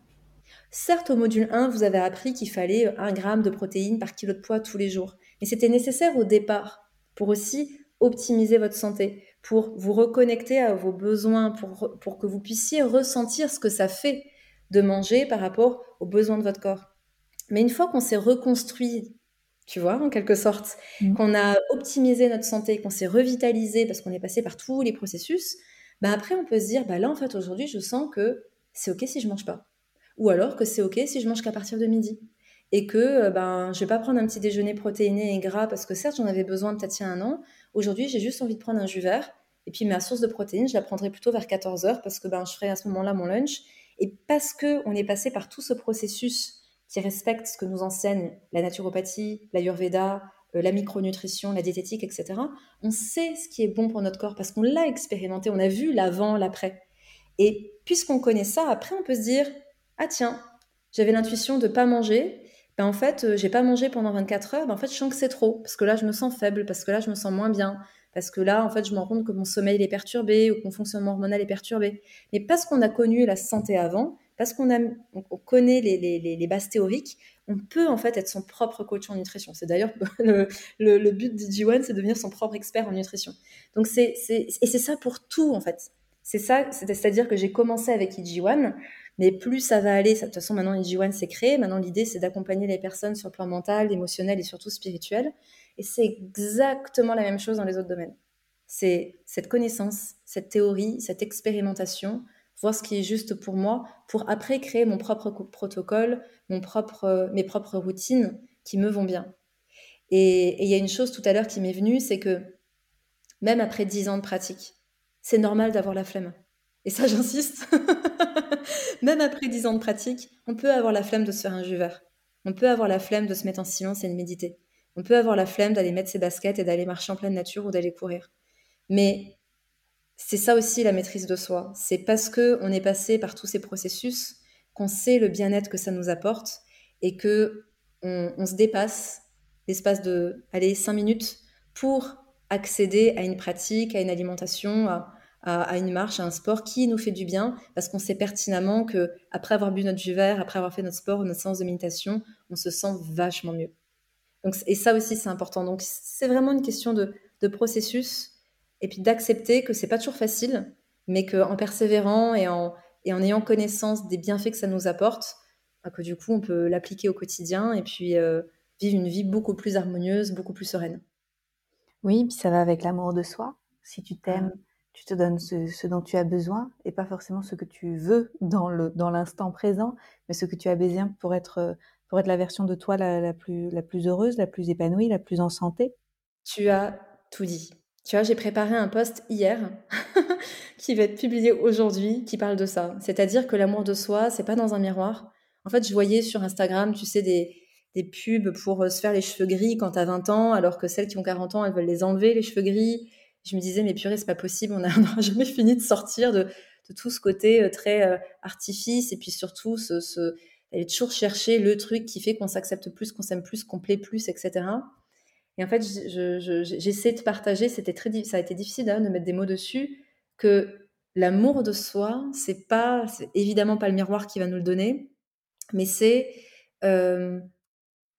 Certes, au module 1, vous avez appris qu'il fallait 1 gramme de protéines par kilo de poids tous les jours, mais c'était nécessaire au départ pour aussi optimiser votre santé, pour vous reconnecter à vos besoins, pour, pour que vous puissiez ressentir ce que ça fait de manger par rapport aux besoins de votre corps. Mais une fois qu'on s'est reconstruit, tu vois, en quelque sorte, mmh. qu'on a optimisé notre santé, qu'on s'est revitalisé parce qu'on est passé par tous les processus, bah après on peut se dire, bah là en fait aujourd'hui je sens que c'est ok si je mange pas. Ou alors que c'est ok si je mange qu'à partir de midi. Et que euh, ben, je vais pas prendre un petit déjeuner protéiné et gras parce que certes j'en avais besoin peut-être il y a un an. Aujourd'hui j'ai juste envie de prendre un jus vert. Et puis ma source de protéines, je la prendrai plutôt vers 14h parce que ben, je ferai à ce moment-là mon lunch. Et parce qu'on est passé par tout ce processus qui respecte ce que nous enseigne la naturopathie, l'ayurveda, euh, la micronutrition, la diététique, etc., on sait ce qui est bon pour notre corps parce qu'on l'a expérimenté, on a vu l'avant, l'après. Et puisqu'on connaît ça, après on peut se dire ah tiens, j'avais l'intuition de pas manger, ben en fait euh, j'ai pas mangé pendant 24 heures, ben en fait je sens que c'est trop parce que là je me sens faible, parce que là je me sens moins bien, parce que là, en fait, je me rends compte que mon sommeil est perturbé ou que mon fonctionnement hormonal est perturbé. Mais parce qu'on a connu la santé avant, parce qu'on on connaît les, bases théoriques, on peut en fait être son propre coach en nutrition. C'est d'ailleurs le, but d'IG1, c'est de devenir son propre expert en nutrition. Donc c'est, et c'est ça pour tout en fait. C'est ça, c'est-à-dire que j'ai commencé avec IG1, mais plus ça va aller, de toute façon maintenant IG1 s'est créé, maintenant l'idée c'est d'accompagner les personnes sur le plan mental, émotionnel et surtout spirituel. Et c'est exactement la même chose dans les autres domaines. C'est cette connaissance, cette théorie, cette expérimentation, voir ce qui est juste pour moi, pour après créer mon propre protocole, mon propre, mes propres routines qui me vont bien. Et il y a une chose tout à l'heure qui m'est venue, c'est que même après dix ans de pratique, c'est normal d'avoir la flemme. Et ça, j'insiste. même après dix ans de pratique, on peut avoir la flemme de se faire un jus vert. On peut avoir la flemme de se mettre en silence et de méditer. On peut avoir la flemme d'aller mettre ses baskets et d'aller marcher en pleine nature ou d'aller courir. Mais c'est ça aussi la maîtrise de soi. C'est parce que on est passé par tous ces processus qu'on sait le bien-être que ça nous apporte et que on, se dépasse l'espace de aller cinq minutes pour accéder à une pratique, à une alimentation, à, à, une marche, à un sport qui nous fait du bien, parce qu'on sait pertinemment que après avoir bu notre jus vert, après avoir fait notre sport ou notre séance de méditation, on se sent vachement mieux. Donc, et ça aussi, c'est important. Donc, c'est vraiment une question de, processus et puis d'accepter que c'est pas toujours facile, mais qu'en persévérant et en, et en ayant connaissance des bienfaits que ça nous apporte, bah, que du coup, on peut l'appliquer au quotidien et puis euh, vivre une vie beaucoup plus harmonieuse, beaucoup plus sereine. Oui, puis ça va avec l'amour de soi. Si tu t'aimes, tu te donnes ce, dont tu as besoin et pas forcément ce que tu veux dans l'instant dans présent, mais ce que tu as besoin pour être pour être la version de toi la, plus, heureuse, la plus épanouie, la plus en santé Tu as tout dit. Tu vois, j'ai préparé un post hier qui va être publié aujourd'hui qui parle de ça. C'est-à-dire que l'amour de soi, c'est pas dans un miroir. En fait, je voyais sur Instagram, tu sais, des, pubs pour euh, se faire les cheveux gris quand t'as 20 ans, alors que celles qui ont 40 ans, elles veulent les enlever, les cheveux gris. Je me disais, mais purée, c'est pas possible, on n'aura jamais fini de sortir de, tout ce côté euh, très euh, artifice et puis surtout ce elle toujours chercher le truc qui fait qu'on s'accepte plus, qu'on s'aime plus, qu'on plaît plus, etc. Et en fait, j'essaie de partager, c'était très, ça a été difficile de mettre des mots dessus, que l'amour de soi, c'est pas, évidemment pas le miroir qui va nous le donner, mais c'est euh,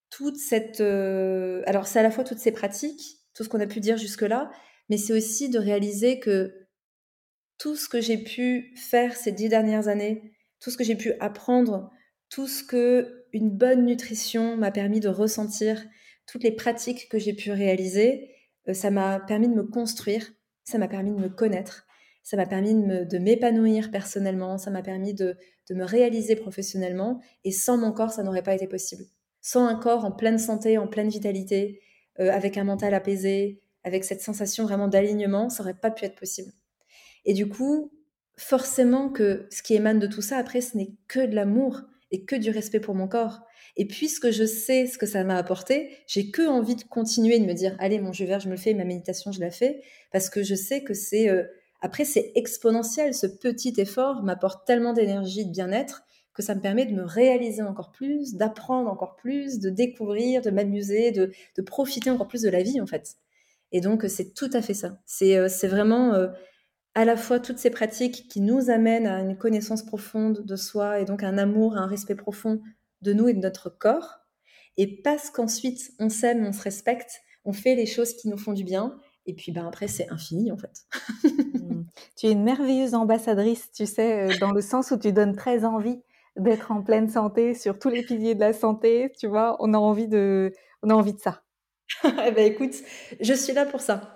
toute cette, euh, alors c'est à la fois toutes ces pratiques, tout ce qu'on a pu dire jusque-là, mais c'est aussi de réaliser que tout ce que j'ai pu faire ces dix dernières années, tout ce que j'ai pu apprendre tout ce que une bonne nutrition m'a permis de ressentir, toutes les pratiques que j'ai pu réaliser, euh, ça m'a permis de me construire, ça m'a permis de me connaître, ça m'a permis de m'épanouir personnellement, ça m'a permis de, me réaliser professionnellement, et sans mon corps, ça n'aurait pas été possible. Sans un corps en pleine santé, en pleine vitalité, euh, avec un mental apaisé, avec cette sensation vraiment d'alignement, ça aurait pas pu être possible. Et du coup, forcément que ce qui émane de tout ça, après, ce n'est que de l'amour et que du respect pour mon corps. Et puisque je sais ce que ça m'a apporté, j'ai que envie de continuer de me dire, allez, mon jeu vert, je me le fais, ma méditation, je la fais, parce que je sais que c'est, euh, après, c'est exponentiel. Ce petit effort m'apporte tellement d'énergie, de bien-être, que ça me permet de me réaliser encore plus, d'apprendre encore plus, de découvrir, de m'amuser, de, profiter encore plus de la vie, en fait. Et donc, c'est tout à fait ça. C'est euh, vraiment euh, à la fois toutes ces pratiques qui nous amènent à une connaissance profonde de soi et donc un amour, un respect profond de nous et de notre corps. Et parce qu'ensuite on s'aime, on se respecte, on fait les choses qui nous font du bien. Et puis ben après c'est infini en fait. Mmh. tu es une merveilleuse ambassadrice, tu sais, euh, dans le sens où tu donnes très envie d'être en pleine santé sur tous les piliers de la santé. Tu vois, on a envie de, on a envie de ça. eh ben écoute, je suis là pour ça.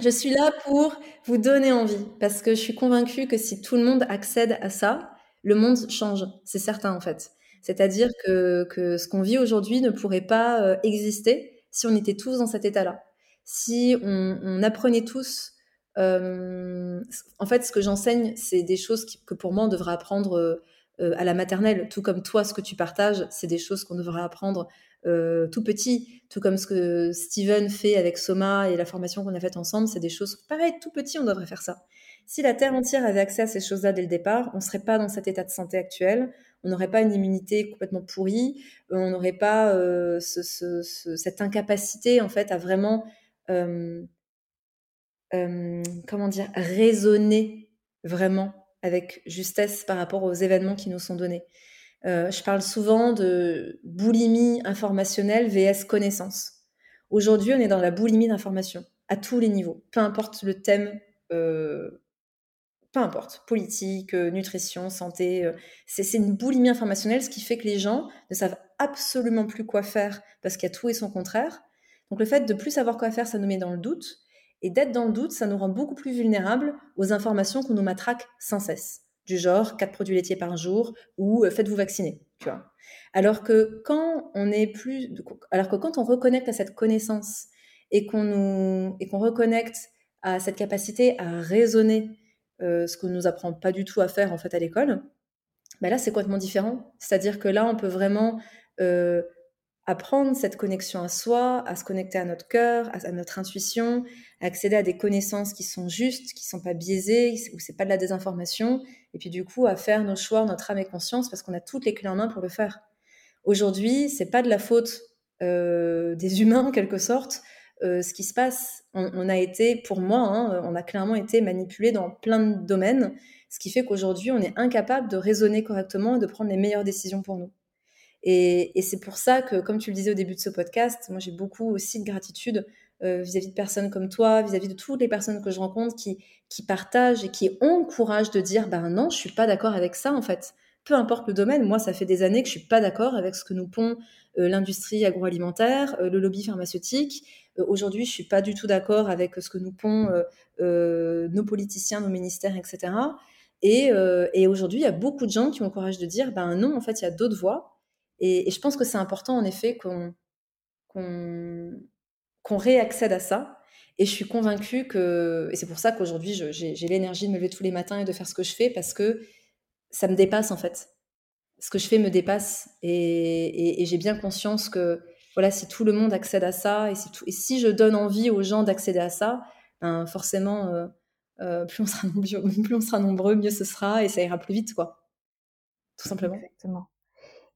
Je suis là pour vous donner envie parce que je suis convaincue que si tout le monde accède à ça, le monde change. C'est certain en fait. C'est-à-dire que, que ce qu'on vit aujourd'hui ne pourrait pas euh, exister si on était tous dans cet état-là. Si on, apprenait tous, euh, en fait, ce que j'enseigne, c'est des choses que pour moi on devrait apprendre euh, à la maternelle, tout comme toi, ce que tu partages, c'est des choses qu'on devrait apprendre euh, tout petit, tout comme ce que Steven fait avec Soma et la formation qu'on a faite ensemble, c'est des choses pareilles, tout petit, on devrait faire ça. Si la Terre entière avait accès à ces choses-là dès le départ, on ne serait pas dans cet état de santé actuel, on n'aurait pas une immunité complètement pourrie, on n'aurait pas euh, cette incapacité en fait à vraiment, euh, comment dire, raisonner vraiment avec justesse par rapport aux événements qui nous sont donnés. Euh, je parle souvent de boulimie informationnelle vs connaissance. Aujourd'hui, on est dans la boulimie d'information à tous les niveaux, peu importe le thème, euh, peu importe, politique, euh, nutrition, santé. c'est une boulimie informationnelle, ce qui fait que les gens ne savent absolument plus quoi faire parce qu'il y a tout et son contraire. Donc le fait de plus savoir quoi faire, ça nous met dans le doute. Et d'être dans le doute, ça nous rend beaucoup plus vulnérables aux informations qu'on nous matraque sans cesse du genre quatre produits laitiers par jour ou euh, faites-vous vacciner, tu vois. Alors que quand on est plus, alors que quand on reconnecte à cette connaissance et qu'on nous et qu'on reconnecte à cette capacité à raisonner, euh, ce qu'on nous apprend pas du tout à faire en fait à l'école, ben là c'est complètement différent. C'est-à-dire que là on peut vraiment euh, apprendre cette connexion à soi, à se connecter à notre cœur, à, notre intuition, à accéder à des connaissances qui sont justes, qui sont pas biaisées, où c'est pas de la désinformation, et puis du coup à faire nos choix, notre âme et conscience, parce qu'on a toutes les clés en main pour le faire. Aujourd'hui, c'est pas de la faute euh, des humains en quelque sorte. Euh, ce qui se passe, on, a été, pour moi, hein, on a clairement été manipulé dans plein de domaines, ce qui fait qu'aujourd'hui, on est incapable de raisonner correctement et de prendre les meilleures décisions pour nous. Et, c'est pour ça que, comme tu le disais au début de ce podcast, moi j'ai beaucoup aussi de gratitude euh, vis-à-vis de personnes comme toi, vis-à-vis de toutes les personnes que je rencontre qui, partagent et qui ont le courage de dire ben non, je suis pas d'accord avec ça en fait. Peu importe le domaine, moi ça fait des années que je suis pas d'accord avec ce que nous pond euh, l'industrie agroalimentaire, euh, le lobby pharmaceutique. Aujourd'hui, je suis pas du tout d'accord avec ce que nous pond nos politiciens, nos ministères, etc. Et, et aujourd'hui, il y a beaucoup de gens qui ont le courage de dire ben non, en fait, il y a d'autres voies et, je pense que c'est important, en effet, qu'on réaccède à ça. Et je suis convaincue que, et c'est pour ça qu'aujourd'hui, j'ai l'énergie de me lever tous les matins et de faire ce que je fais, parce que ça me dépasse, en fait. Ce que je fais me dépasse. Et, j'ai bien conscience que, voilà, si tout le monde accède à ça, et si, je donne envie aux gens d'accéder à ça, ben forcément, euh, euh, plus, on sera nombreux, plus on sera nombreux, mieux ce sera, et ça ira plus vite, quoi. Tout simplement. Exactement.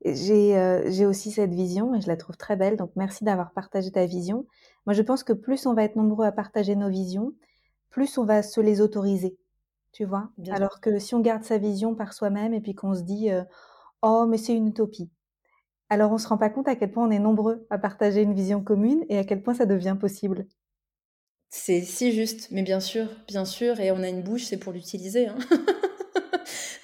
Euh, j'ai aussi cette vision et je la trouve très belle. Donc merci d'avoir partagé ta vision. Moi, je pense que plus on va être nombreux à partager nos visions, plus on va se les autoriser. Tu vois? Alors que si on garde sa vision par soi-même et puis qu'on se dit euh, oh mais c'est une utopie. Alors on se rend pas compte à quel point on est nombreux à partager une vision commune et à quel point ça devient possible. C'est si juste, mais bien sûr, bien sûr, et on a une bouche, c'est pour l'utiliser. Hein.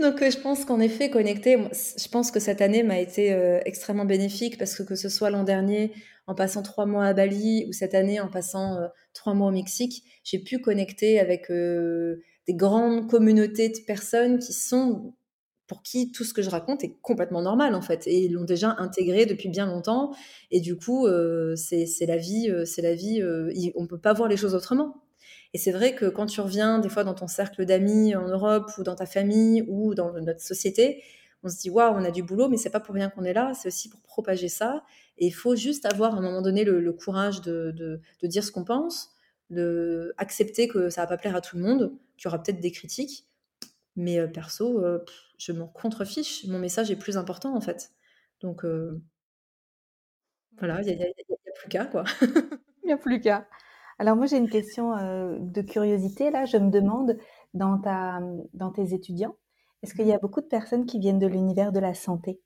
Donc euh, je pense qu'en effet, connecter, je pense que cette année m'a été euh, extrêmement bénéfique parce que que ce soit l'an dernier en passant trois mois à Bali ou cette année en passant euh, trois mois au Mexique, j'ai pu connecter avec des grandes communautés de personnes qui sont pour qui tout ce que je raconte est complètement normal en fait et ils l'ont déjà intégré depuis bien longtemps. Et du coup c'est la vie c'est la vie euh, on peut pas voir les choses autrement et c'est vrai que quand tu reviens des fois dans ton cercle d'amis en Europe ou dans ta famille ou dans notre société on se dit waouh on a du boulot mais c'est pas pour rien qu'on est là c'est aussi pour propager ça et il faut juste avoir à un moment donné le, courage de, dire ce qu'on pense de accepter que ça va pas plaire à tout le monde qu'il y aura peut-être des critiques mais perso je m'en contrefiche. Mon message est plus important, en fait. Donc, euh, voilà, il n'y a, plus qu'à, quoi. Il n'y a plus qu'à. Alors, moi, j'ai une question de curiosité, là. Je me demande, dans, ta, dans tes étudiants, est-ce qu'il y a mmh beaucoup de personnes qui viennent de l'univers de la santé?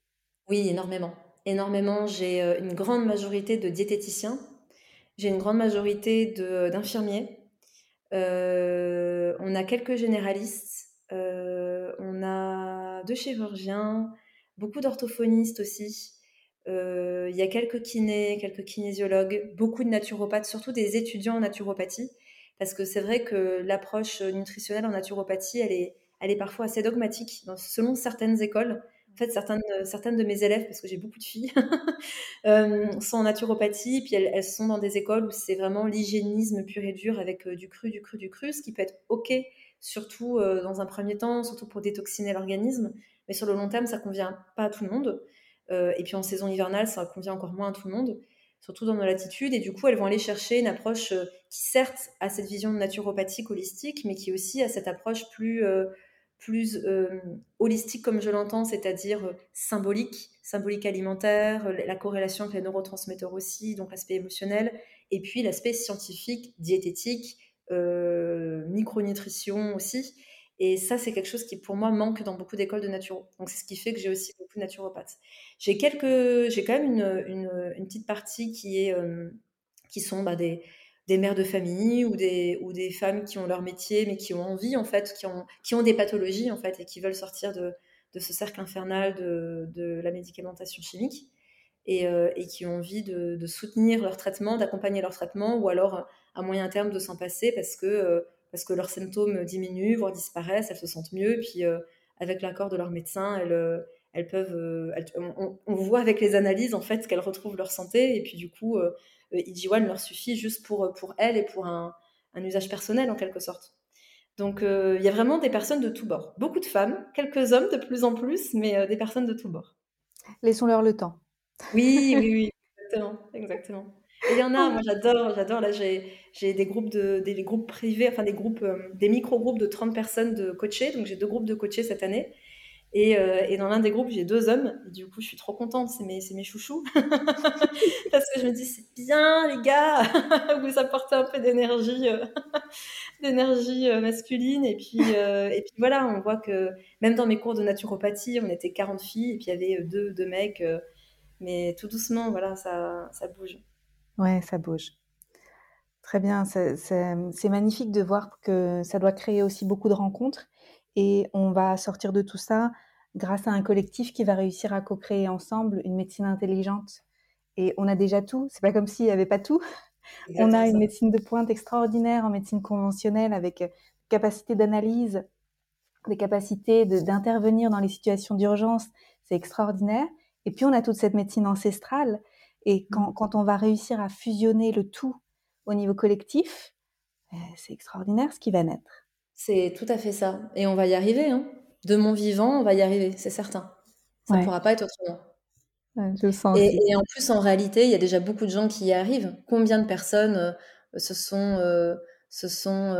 Oui, énormément. Énormément. J'ai une grande majorité de diététiciens. J'ai une grande majorité d'infirmiers. on a quelques généralistes. on a deux chirurgiens, beaucoup d'orthophonistes aussi. Euh, il y a quelques kinés, quelques kinésiologues, beaucoup de naturopathes, surtout des étudiants en naturopathie, parce que c'est vrai que l'approche nutritionnelle en naturopathie, elle est, elle est parfois assez dogmatique, selon certaines écoles. En fait, certaines, certaines de mes élèves, parce que j'ai beaucoup de filles, euh, sont en naturopathie, puis elles, sont dans des écoles où c'est vraiment l'hygiénisme pur et dur avec euh, du cru, du cru, du cru, ce qui peut être OK surtout dans un premier temps, surtout pour détoxiner l'organisme. Mais sur le long terme, ça convient pas à tout le monde. Euh, et puis en saison hivernale, ça convient encore moins à tout le monde, surtout dans nos latitudes. Et du coup, elles vont aller chercher une approche euh, qui, certes, a cette vision naturopathique holistique, mais qui aussi a cette approche plus, plus holistique, comme je l'entends, c'est-à-dire symbolique, symbolique alimentaire, la corrélation avec les neurotransmetteurs aussi, donc l'aspect émotionnel, et puis l'aspect scientifique, diététique, euh, micronutrition aussi. Et ça, c'est quelque chose qui, pour moi, manque dans beaucoup d'écoles de naturo. Donc, c'est ce qui fait que j'ai aussi beaucoup de naturopathes. J'ai quelques, j'ai quand même une, une, petite partie qui est, euh, qui sont bah, des, des mères de famille ou des, ou des femmes qui ont leur métier, mais qui ont envie, en fait, qui ont, qui ont des pathologies, en fait, et qui veulent sortir de, de ce cercle infernal de, de la médicamentation chimique. Et, euh, et, qui ont envie de, de soutenir leur traitement, d'accompagner leur traitement, ou alors à moyen terme de s'en passer parce que, euh, parce que leurs symptômes diminuent, voire disparaissent, elles se sentent mieux. Puis euh, avec l'accord de leur médecin, elles, euh, elles peuvent. on, voit avec les analyses en fait qu'elles retrouvent leur santé. Et puis du coup, euh, IG1 leur suffit juste pour, pour elles et pour un, un usage personnel en quelque sorte. Donc il y a vraiment des personnes de tous bords. Beaucoup de femmes, quelques hommes de plus en plus, mais des personnes de tous bords. Laissons-leur le temps. Oui, oui, oui, exactement. exactement il y en a, moi j'adore, j'adore. Là, j'ai, des groupes de, des, groupes privés, enfin des groupes, euh, des micro-groupes de 30 personnes de coachés. Donc j'ai deux groupes de coachés cette année. Et, euh, et dans l'un des groupes, j'ai deux hommes. du coup, je suis trop contente. C'est mes, mes chouchous. Parce que je me dis, c'est bien, les gars. vous apportez un peu d'énergie, euh, d'énergie masculine. Et puis, et puis voilà, on voit que même dans mes cours de naturopathie, on était 40 filles. Et puis il y avait deux, deux mecs. mais tout doucement, voilà, ça, ça bouge. Ouais, ça bouge. Très bien, c'est magnifique de voir que ça doit créer aussi beaucoup de rencontres et on va sortir de tout ça grâce à un collectif qui va réussir à co-créer ensemble une médecine intelligente. Et on a déjà tout, c'est pas comme s'il n'y avait pas tout. On a une médecine de pointe extraordinaire en médecine conventionnelle avec euh, capacité d'analyse, des capacités d'intervenir dans les situations d'urgence, c'est extraordinaire. Et puis on a toute cette médecine ancestrale et mmh. quand, on va réussir à fusionner le tout au niveau collectif, euh, c'est extraordinaire ce qui va naître. C'est tout à fait ça. Et on va y arriver. Hein. De mon vivant, on va y arriver, c'est certain. Ça ne pourra pas être autrement. je sens et, en plus, en réalité, il y a déjà beaucoup de gens qui y arrivent. Combien de personnes euh, se sont, euh, se sont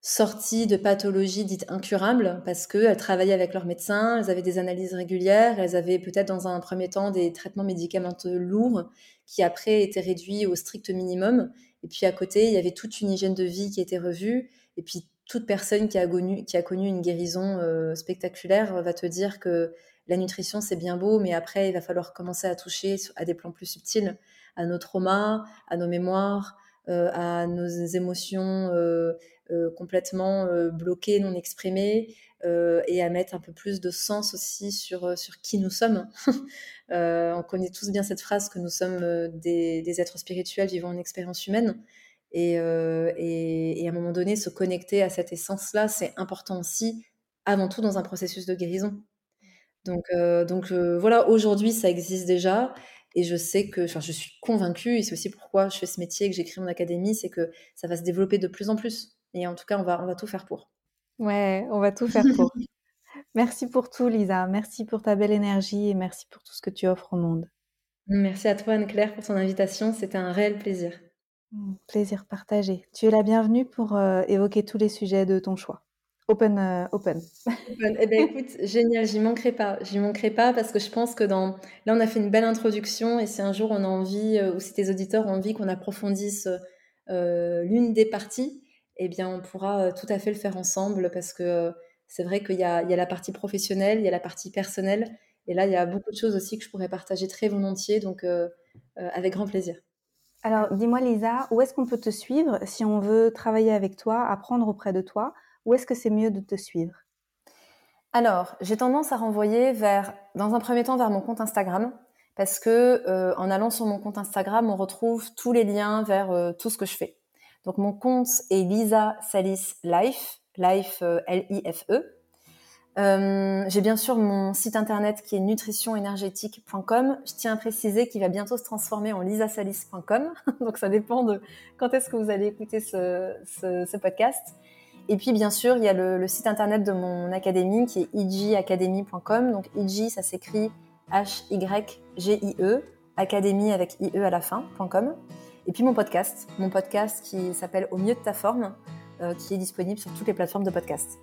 sorties de pathologies dites incurables parce qu'elles travaillaient avec leur médecin, elles avaient des analyses régulières, elles avaient peut-être dans un premier temps des traitements médicamenteux lourds qui après étaient réduits au strict minimum. Et puis à côté, il y avait toute une hygiène de vie qui était revue. Et puis toute personne qui a connu, une guérison euh, spectaculaire va te dire que la nutrition, c'est bien beau, mais après, il va falloir commencer à toucher à des plans plus subtils, à nos traumas, à nos mémoires, à nos émotions euh, euh, complètement bloquées, non exprimées, et à mettre un peu plus de sens aussi sur, sur qui nous sommes. on connaît tous bien cette phrase que nous sommes des, des êtres spirituels vivant une expérience humaine. Et, et, et, à un moment donné, se connecter à cette essence-là, c'est important aussi avant tout dans un processus de guérison. Donc, donc voilà, aujourd'hui, ça existe déjà. Et je sais que, enfin, je suis convaincue, et c'est aussi pourquoi je fais ce métier, que j'écris mon académie, c'est que ça va se développer de plus en plus. Et en tout cas, on va, on va tout faire pour. Ouais, on va tout faire pour. merci pour tout, Lisa. Merci pour ta belle énergie et merci pour tout ce que tu offres au monde. Merci à toi, Anne-Claire, pour ton invitation. C'était un réel plaisir. Plaisir partagé. Tu es la bienvenue pour euh, évoquer tous les sujets de ton choix. Open, euh, open. Eh ben, écoute, génial, j'y manquerai pas. J'y manquerai pas parce que je pense que dans... là, on a fait une belle introduction et si un jour on a envie, euh, ou si tes auditeurs ont envie qu'on approfondisse l'une des parties, eh bien, on pourra tout à fait le faire ensemble parce que c'est vrai qu'il y, y a, la partie professionnelle, il y a la partie personnelle et là, il y a beaucoup de choses aussi que je pourrais partager très volontiers, donc avec grand plaisir. Alors, dis-moi, Lisa, où est-ce qu'on peut te suivre si on veut travailler avec toi, apprendre auprès de toi Où est-ce que c'est mieux de te suivre? Alors, j'ai tendance à renvoyer vers, dans un premier temps, vers mon compte Instagram, parce que euh, en allant sur mon compte Instagram, on retrouve tous les liens vers euh, tout ce que je fais. Donc, mon compte est Lisa Salis Life, Life euh, L-I-F-E. J'ai bien sûr mon site internet qui est nutritionénergétique.com. Je tiens à préciser qu'il va bientôt se transformer en lisasalis.com. Donc ça dépend de quand est-ce que vous allez écouter ce, podcast. Et puis bien sûr, il y a le, site internet de mon académie qui est igacademy.com. Donc ig, ça s'écrit H-Y-G-I-E, académie avec IE à la fin.com. Et puis mon podcast, mon podcast qui s'appelle Au mieux de ta forme, euh, qui est disponible sur toutes les plateformes de podcast.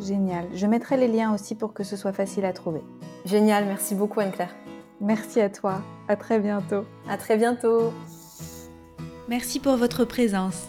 Génial. Je mettrai les liens aussi pour que ce soit facile à trouver. Génial, merci beaucoup Anne-Claire. Merci à toi. À très bientôt. À très bientôt. Merci pour votre présence.